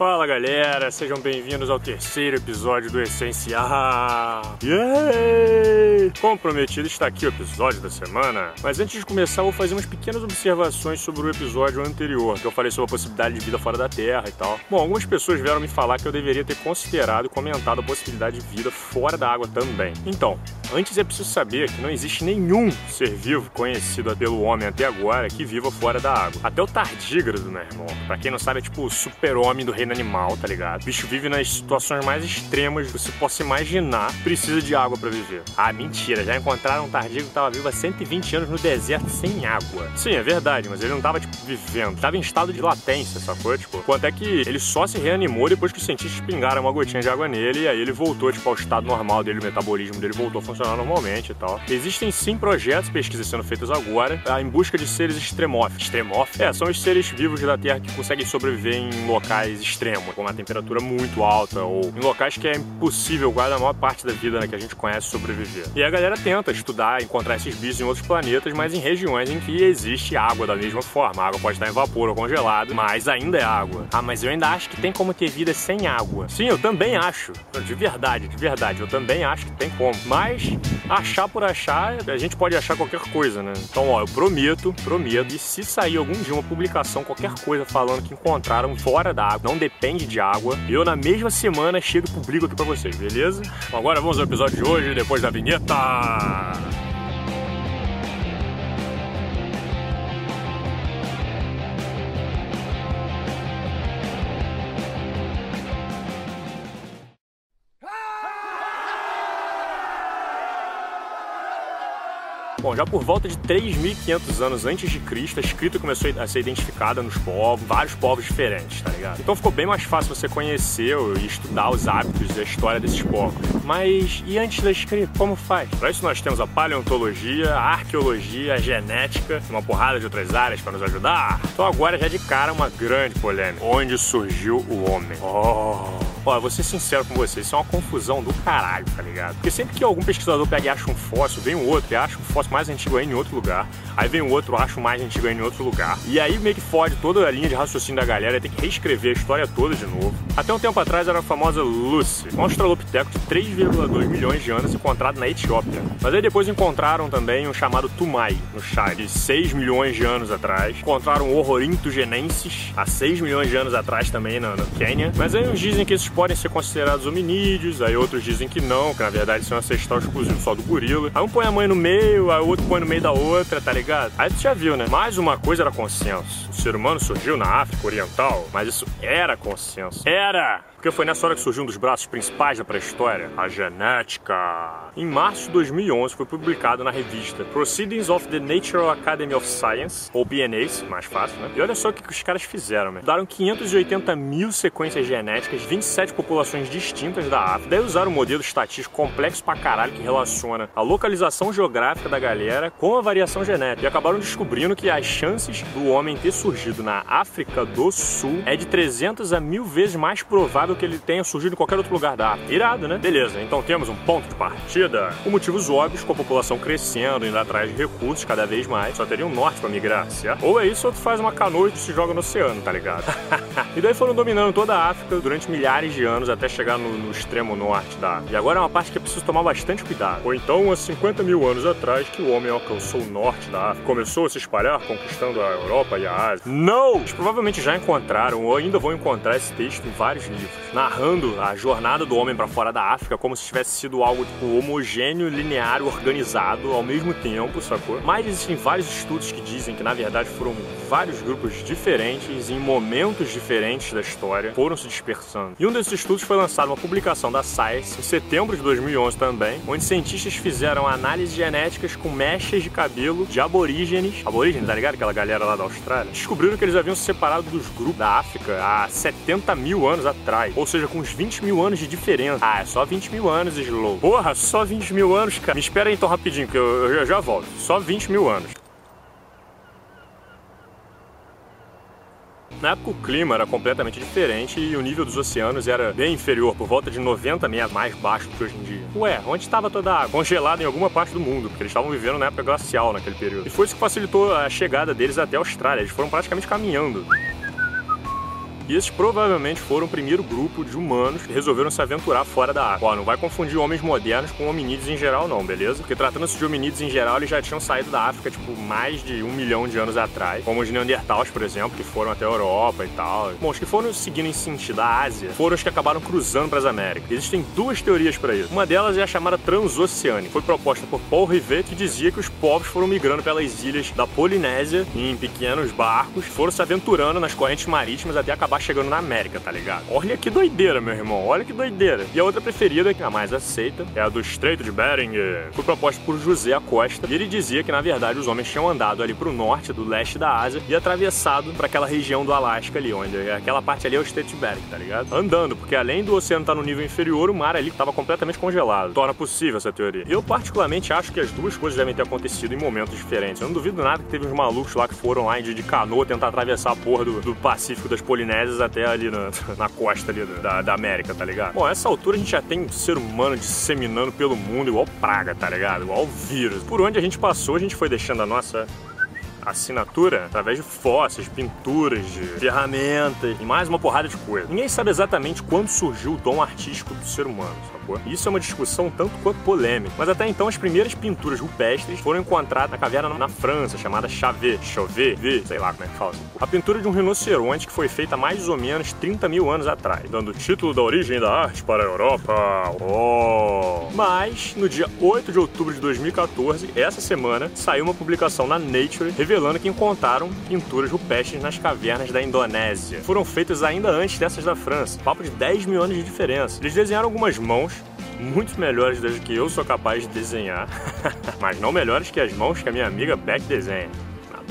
Fala galera, sejam bem-vindos ao terceiro episódio do Essencial. Yay! Como prometido, está aqui o episódio da semana. Mas antes de começar, vou fazer umas pequenas observações sobre o episódio anterior, que eu falei sobre a possibilidade de vida fora da Terra e tal. Bom, algumas pessoas vieram me falar que eu deveria ter considerado e comentado a possibilidade de vida fora da água também. Então, antes é preciso saber que não existe nenhum ser vivo conhecido pelo homem até agora que viva fora da água. Até o tardígrado, meu irmão. Pra quem não sabe, é tipo o super-homem do reino animal, tá ligado? O bicho vive nas situações mais extremas que você possa imaginar, precisa de água para viver. Ah, mentira, já encontraram um tardigo que tava vivo há 120 anos no deserto sem água. Sim, é verdade, mas ele não tava, tipo, vivendo. Tava em estado de latência, sacou? Tipo, quanto é que ele só se reanimou depois que os cientistas pingaram uma gotinha de água nele e aí ele voltou, tipo, ao estado normal dele, o metabolismo dele voltou a funcionar normalmente e tal. Existem sim projetos, pesquisas sendo feitas agora, tá, em busca de seres extremófilos. Extremófilos? É, são os seres vivos da Terra que conseguem sobreviver em locais extremos extremo, com uma temperatura muito alta ou em locais que é impossível quase a maior parte da vida né, que a gente conhece sobreviver. E a galera tenta estudar, encontrar esses bichos em outros planetas, mas em regiões em que existe água da mesma forma. A água pode estar em vapor ou congelada, mas ainda é água. Ah, mas eu ainda acho que tem como ter vida sem água. Sim, eu também acho. De verdade, de verdade, eu também acho que tem como. Mas achar por achar, a gente pode achar qualquer coisa, né? Então, ó, eu prometo, prometo, e se sair algum dia uma publicação, qualquer coisa falando que encontraram fora da água, não depende de água, eu na mesma semana chego e publico aqui pra vocês, beleza? Agora vamos ao episódio de hoje, depois da vinheta. Bom, já por volta de 3.500 anos antes de Cristo, a escrita começou a ser identificada nos povos, vários povos diferentes, tá ligado? Então ficou bem mais fácil você conhecer e estudar os hábitos e a história desses povos. Mas e antes da escrita, como faz? Para isso nós temos a paleontologia, a arqueologia, a genética, uma porrada de outras áreas para nos ajudar. Então agora já de cara uma grande polêmica. Onde surgiu o homem? Oh... Ó, vou ser sincero com vocês, isso é uma confusão do caralho, tá ligado? Porque sempre que algum pesquisador pega e acha um fóssil, vem um outro e acha um fóssil mais antigo ainda em outro lugar, aí vem um outro, acha um mais antigo ainda em outro lugar, e aí meio que fode toda a linha de raciocínio da galera, tem que reescrever a história toda de novo. Até um tempo atrás era a famosa Lucy, um australopiteco de 3,2 milhões de anos encontrado na Etiópia. Mas aí depois encontraram também um chamado Tumai, no Chad, de 6 milhões de anos atrás. Encontraram o Horrorinto genensis, há 6 milhões de anos atrás também no, no Quênia. Mas aí uns dizem que esses podem ser considerados hominídeos, aí outros dizem que não, que na verdade são ancestral exclusivo só do gorila. Aí um põe a mãe no meio, aí o outro põe no meio da outra, tá ligado? Aí tu já viu, né? Mais uma coisa era consenso. O ser humano surgiu na África Oriental, mas isso era consenso. Era! Porque foi nessa hora que surgiu um dos braços principais da pré-história, a genética. Em março de 2011 foi publicado na revista Proceedings of the Natural Academy of Science, ou PNAs, mais fácil, né? E olha só o que os caras fizeram, né? Daram 580 mil sequências genéticas, 27 populações distintas da África. Daí usaram um modelo estatístico complexo pra caralho que relaciona a localização geográfica da galera com a variação genética. E acabaram descobrindo que as chances do homem ter surgido na África do Sul é de 300 a mil vezes mais provável que ele tenha surgido em qualquer outro lugar da África. Irado, né? Beleza, então temos um ponto de partida. Por motivos óbvios, com a população crescendo, indo atrás de recursos cada vez mais, só teria um norte para migrar, certo? Ou é isso ou tu faz uma canoa e tu se joga no oceano, tá ligado? e daí foram dominando toda a África durante milhares de anos até chegar no, no extremo norte da África. E agora é uma parte que é preciso tomar bastante cuidado. Ou então, há 50 mil anos atrás, que o homem alcançou o norte da África, começou a se espalhar, conquistando a Europa e a Ásia. Não! Eles provavelmente já encontraram ou ainda vão encontrar esse texto em vários livros narrando a jornada do homem para fora da África como se tivesse sido algo tipo homogêneo, linear, organizado ao mesmo tempo, sacou? Mas existem vários estudos que dizem que na verdade foram vários grupos diferentes em momentos diferentes da história foram se dispersando. E um desses estudos foi lançado uma publicação da Science em setembro de 2011 também, onde cientistas fizeram análises genéticas com mechas de cabelo de aborígenes, aborígenes, tá ligado? Aquela galera lá da Austrália. Descobriram que eles haviam se separado dos grupos da África há 70 mil anos atrás ou seja, com uns 20 mil anos de diferença. Ah, é só 20 mil anos, Slow. Porra, só 20 mil anos, cara. Me espera aí então rapidinho, que eu, eu já volto. Só 20 mil anos. Na época o clima era completamente diferente e o nível dos oceanos era bem inferior, por volta de 90 metros mais baixo do que hoje em dia. Ué, onde estava toda a água? Congelada em alguma parte do mundo, porque eles estavam vivendo na época glacial naquele período. E foi isso que facilitou a chegada deles até a Austrália. Eles foram praticamente caminhando. E esses provavelmente foram o primeiro grupo de humanos que resolveram se aventurar fora da África. Ó, não vai confundir homens modernos com hominídeos em geral não, beleza? Porque tratando-se de hominídeos em geral, eles já tinham saído da África, tipo, mais de um milhão de anos atrás. Como os Neandertals, por exemplo, que foram até a Europa e tal. Bom, os que foram seguindo em sentido à Ásia foram os que acabaram cruzando para as Américas. Existem duas teorias para isso. Uma delas é a chamada transoceânica. Foi proposta por Paul Rivet, que dizia que os povos foram migrando pelas ilhas da Polinésia em pequenos barcos, foram se aventurando nas correntes marítimas até acabar chegando na América, tá ligado? Olha que doideira, meu irmão. Olha que doideira. E a outra preferida, que é a mais aceita, é a do Estreito de Bering. Foi proposta por José Acosta e ele dizia que na verdade os homens tinham andado ali pro norte, do leste da Ásia e atravessado para aquela região do Alasca ali, onde aquela parte ali é o Estreito de Bering, tá ligado? Andando, porque além do oceano estar tá no nível inferior, o mar ali estava completamente congelado. Torna possível essa teoria. Eu particularmente acho que as duas coisas devem ter acontecido em momentos diferentes. Eu não duvido nada que teve uns malucos lá que foram lá de, de canoa tentar atravessar a porra do, do Pacífico das Polinésias até ali na, na costa ali da, da, América, tá ligado? Bom, essa altura a gente já tem um ser humano disseminando pelo mundo igual praga, tá ligado? Igual vírus. Por onde a gente passou, a gente foi deixando a nossa assinatura através de fósseis, pinturas, de ferramentas e mais uma porrada de coisa. Ninguém sabe exatamente quando surgiu o dom artístico do ser humano, sacou? Isso é uma discussão tanto quanto polêmica. Mas até então as primeiras pinturas rupestres foram encontradas na caverna na França, chamada Chauvet, Chauvet, V, sei lá como é que fala. A pintura de um rinoceronte que foi feita há mais ou menos 30 mil anos atrás, dando o título da origem da arte para a Europa. Oh! Mas, no dia 8 de outubro de 2014, essa semana, saiu uma publicação na Nature revelando que encontraram pinturas rupestres nas cavernas da Indonésia. Foram feitas ainda antes dessas da França, papo de 10 mil anos de diferença. Eles desenharam algumas mãos muito melhores das que eu sou capaz de desenhar, mas não melhores que as mãos que a minha amiga Beck desenha.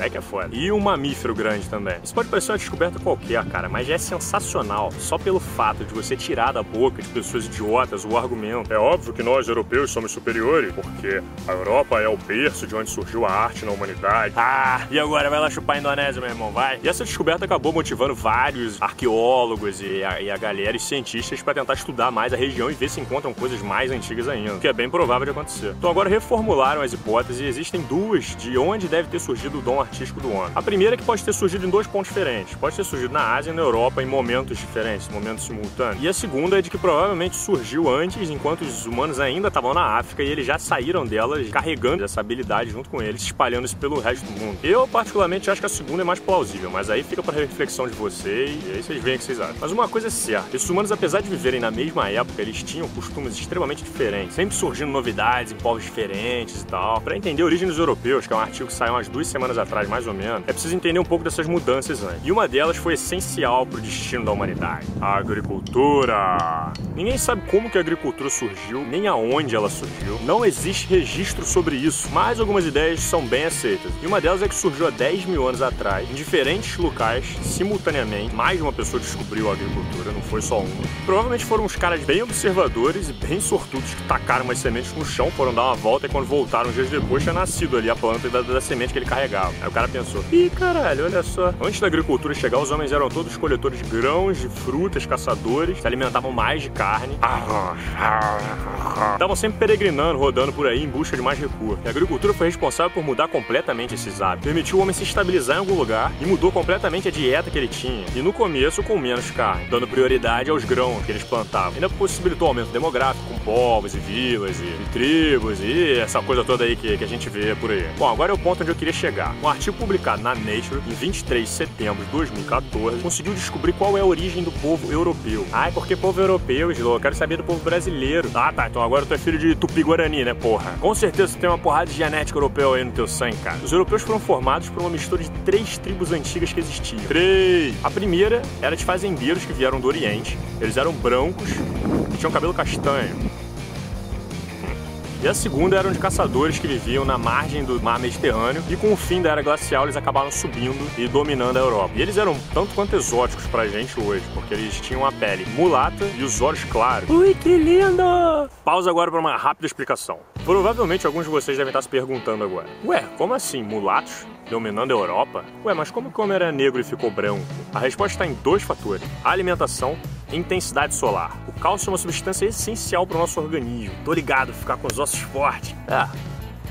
Beck é foda. E um mamífero grande também. Isso pode parecer uma descoberta qualquer, cara, mas é sensacional. Só pelo fato de você tirar da boca de pessoas idiotas o argumento. É óbvio que nós, europeus, somos superiores, porque a Europa é o berço de onde surgiu a arte na humanidade. Ah, e agora vai lá chupar a Indonésia, meu irmão, vai. E essa descoberta acabou motivando vários arqueólogos e a, e a galera e cientistas para tentar estudar mais a região e ver se encontram coisas mais antigas ainda, que é bem provável de acontecer. Então agora reformularam as hipóteses e existem duas de onde deve ter surgido o dom artístico do homem. A primeira é que pode ter surgido em dois pontos diferentes. Pode ter surgido na Ásia e na Europa em momentos diferentes, momentos simultâneos. E a segunda é de que provavelmente surgiu antes, enquanto os humanos ainda estavam na África e eles já saíram delas carregando essa habilidade junto com eles, espalhando-se pelo resto do mundo. Eu, particularmente, acho que a segunda é mais plausível, mas aí fica para reflexão de vocês e aí vocês veem o que vocês acham. Mas uma coisa é certa: esses humanos, apesar de viverem na mesma época, eles tinham costumes extremamente diferentes, sempre surgindo novidades em povos diferentes e tal. Para entender a origem dos europeus, que é um artigo que saiu umas duas semanas atrás atrás, mais ou menos, é preciso entender um pouco dessas mudanças antes. E uma delas foi essencial para o destino da humanidade: a agricultura. Ninguém sabe como que a agricultura surgiu, nem aonde ela surgiu. Não existe registro sobre isso, mas algumas ideias são bem aceitas. E uma delas é que surgiu há 10 mil anos atrás, em diferentes locais, simultaneamente. Mais de uma pessoa descobriu a agricultura, não foi só uma. Provavelmente foram uns caras bem observadores e bem sortudos que tacaram umas sementes no chão, foram dar uma volta e quando voltaram dias depois tinha nascido ali a planta da, da semente que ele carregava. O cara pensou: ih, caralho, olha só. Antes da agricultura chegar, os homens eram todos coletores de grãos, de frutas, caçadores, se alimentavam mais de carne. Estavam sempre peregrinando, rodando por aí em busca de mais recursos. E a agricultura foi responsável por mudar completamente esses hábitos. Permitiu o homem se estabilizar em algum lugar e mudou completamente a dieta que ele tinha. E no começo, com menos carne, dando prioridade aos grãos que eles plantavam. Ainda possibilitou o aumento demográfico, com povos e vilas e, e tribos e essa coisa toda aí que, que a gente vê por aí. Bom, agora é o ponto onde eu queria chegar. Um artigo publicado na Nature em 23 de setembro de 2014 conseguiu descobrir qual é a origem do povo europeu. Ah, é porque povo europeu, Slow, eu quero saber do povo brasileiro. Ah, tá, então agora tu é filho de Tupi-Guarani, né, porra? Com certeza tu tem uma porrada de genética europeu aí no teu sangue, cara. Os europeus foram formados por uma mistura de três tribos antigas que existiam. Três! A primeira era de fazendeiros que vieram do Oriente. Eles eram brancos e tinham cabelo castanho. E a segunda eram de caçadores que viviam na margem do mar Mediterrâneo e com o fim da era glacial eles acabaram subindo e dominando a Europa. E eles eram tanto quanto exóticos pra gente hoje, porque eles tinham a pele mulata e os olhos claros. Ui, que lindo! Pausa agora para uma rápida explicação. Provavelmente alguns de vocês devem estar se perguntando agora: Ué, como assim mulatos dominando a Europa? Ué, mas como que o homem era negro e ficou branco? A resposta está em dois fatores: a alimentação intensidade solar. O cálcio é uma substância essencial para o nosso organismo. Tô ligado, ficar com os ossos fortes. É,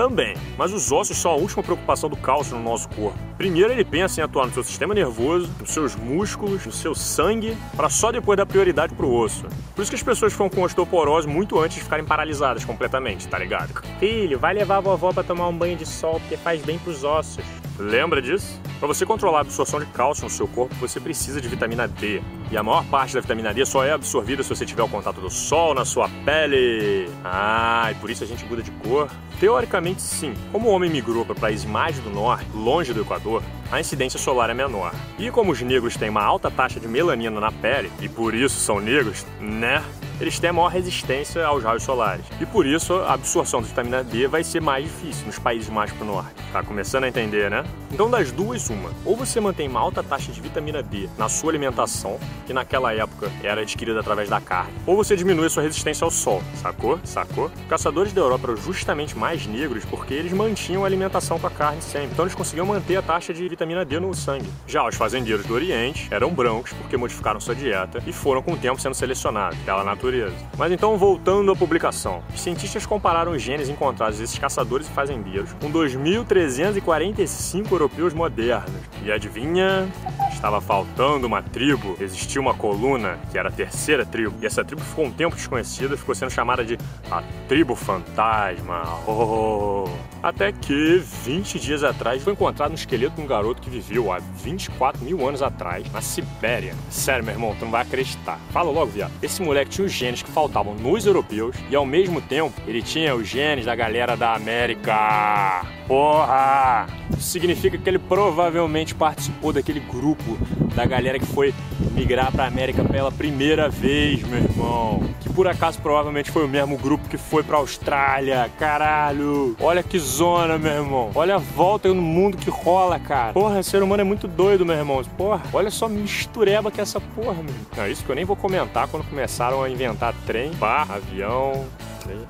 também. Mas os ossos são a última preocupação do cálcio no nosso corpo. Primeiro ele pensa em atuar no seu sistema nervoso, nos seus músculos, no seu sangue, para só depois dar prioridade pro osso. Por isso que as pessoas ficam com osteoporose muito antes de ficarem paralisadas completamente, tá ligado? Filho, vai levar a vovó para tomar um banho de sol porque faz bem pros ossos. Lembra disso? Para você controlar a absorção de cálcio no seu corpo, você precisa de vitamina D. E a maior parte da vitamina D só é absorvida se você tiver o contato do sol na sua pele. Ah, e por isso a gente muda de cor? Teoricamente, sim. Como o homem migrou para países mais do norte, longe do Equador, a incidência solar é menor. E como os negros têm uma alta taxa de melanina na pele, e por isso são negros, né? Eles têm maior resistência aos raios solares. E por isso a absorção de vitamina D vai ser mais difícil nos países mais pro norte. Tá começando a entender, né? Então das duas, uma. Ou você mantém uma alta taxa de vitamina D na sua alimentação, que naquela época era adquirida através da carne, ou você diminui sua resistência ao sol, sacou? Sacou? Caçadores da Europa eram justamente mais negros porque eles mantinham a alimentação com a carne sempre. Então eles conseguiam manter a taxa de vitamina D no sangue. Já os fazendeiros do Oriente eram brancos porque modificaram sua dieta e foram com o tempo sendo selecionados pela natureza natureza. Mas então, voltando à publicação. Os cientistas compararam os genes encontrados desses caçadores e fazendeiros com 2.345 europeus modernos. E adivinha? Estava faltando uma tribo, existia uma coluna, que era a terceira tribo, e essa tribo ficou um tempo desconhecida, ficou sendo chamada de a Tribo Fantasma. Oh. Até que, 20 dias atrás, foi encontrado um esqueleto de um garoto que viveu há 24 mil anos atrás, na Sibéria. Sério, meu irmão, tu não vai acreditar. Fala logo, viado. Esse moleque tinha os genes que faltavam nos europeus e, ao mesmo tempo, ele tinha os genes da galera da América. Porra! Isso significa que ele provavelmente participou daquele grupo da galera que foi migrar pra América pela primeira vez, meu irmão. Que por acaso provavelmente foi o mesmo grupo que foi pra Austrália. Caralho! Olha que zona, meu irmão. Olha a volta no mundo que rola, cara. Porra, ser humano é muito doido, meu irmão. Porra, olha só mistureba que é essa porra, meu. Não, isso que eu nem vou comentar quando começaram a inventar trem, bar, avião,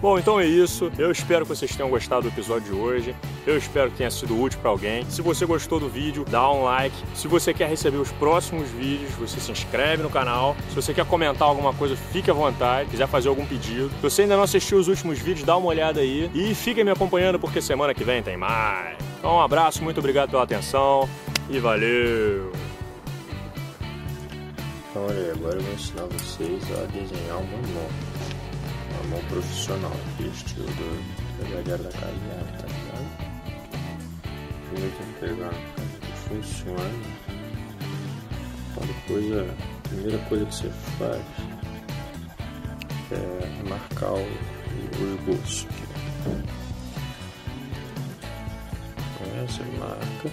Bom, então é isso. Eu espero que vocês tenham gostado do episódio de hoje. Eu espero que tenha sido útil para alguém. Se você gostou do vídeo, dá um like. Se você quer receber os próximos vídeos, você se inscreve no canal. Se você quer comentar alguma coisa, fique à vontade. quiser fazer algum pedido. Se você ainda não assistiu os últimos vídeos, dá uma olhada aí. E fiquem me acompanhando porque semana que vem tem mais. Então, um abraço, muito obrigado pela atenção e valeu! Então, olha, agora eu vou ensinar vocês a desenhar uma mão profissional, estilo do, da galera da casa dela, tá ligado? Primeiro tem que pegar que funciona. Então depois a primeira coisa que você faz é marcar o, esboço. Então você marca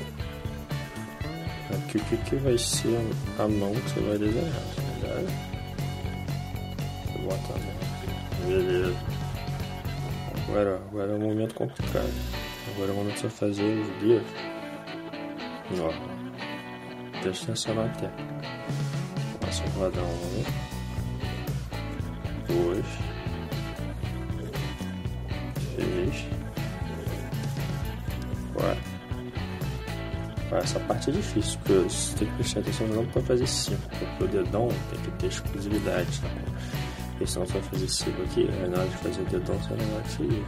aqui o que, que vai ser a mão que você vai desenhar, tá ligado? Você bota a mão Beleza. Agora, agora é um momento complicado. Agora é o momento de você fazer os dedos. Ó. Presta atenção na tela. Começa a rodar um. Dois. Três. Quatro. Essa parte é difícil, porque você tem que prestar atenção não para fazer cinco, porque o dedão tem que ter exclusividade. Tá? Você vai fazer ciclo aqui, aí na hora de fazer o dedão você não vai conseguir.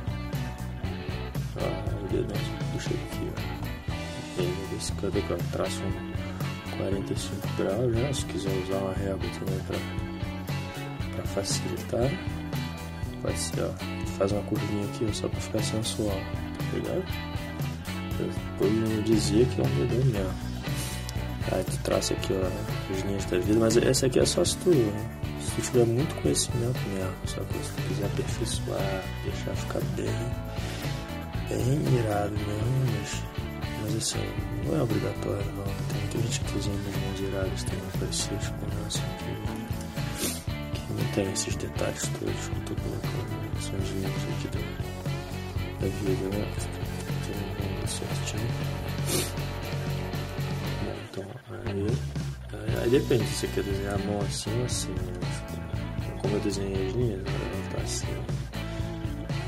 Ah, o dedão puxa aqui, ó. Aí, esse canto aqui, ó, traça um 45 graus, né? Se quiser usar uma régua também pra, pra facilitar. Pode ser, ó. Faz uma curvinha aqui, ó, só pra ficar sensual, tá ligado? Depois eu dizia que é um dedão mesmo. Aí tu traça aqui, ó, as linhas da vida, mas essa aqui é só se tu se tiver muito conhecimento mesmo, só que se tu quiser aperfeiçoar, deixar ficar bem, bem irado mesmo, mas, mas assim, não é obrigatório não. Tem muita gente que usa mãos iradas também parecidas com essa que, que não tem esses detalhes todos que eu tô colocando, são os links aqui da, da vida, né? Tem um certinho. Bom, então aí. Aí depende se você quer desenhar a mão assim ou assim. Né? Como eu desenhei as linhas, vai estar assim.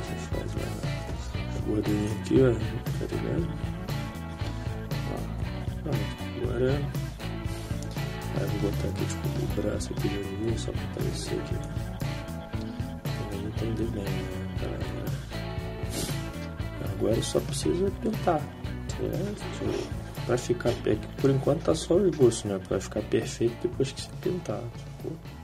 Você faz a, gordurinha aqui, ó. Tá ligado? Ó, agora. Aí eu vou botar aqui tipo o braço aqui de novo, só pra aparecer aqui. Pra entender bem, né? Agora só precisa pintar. Pra ficar. Por enquanto tá só o esboço, né? Pra ficar perfeito depois que se pintar. Sacou?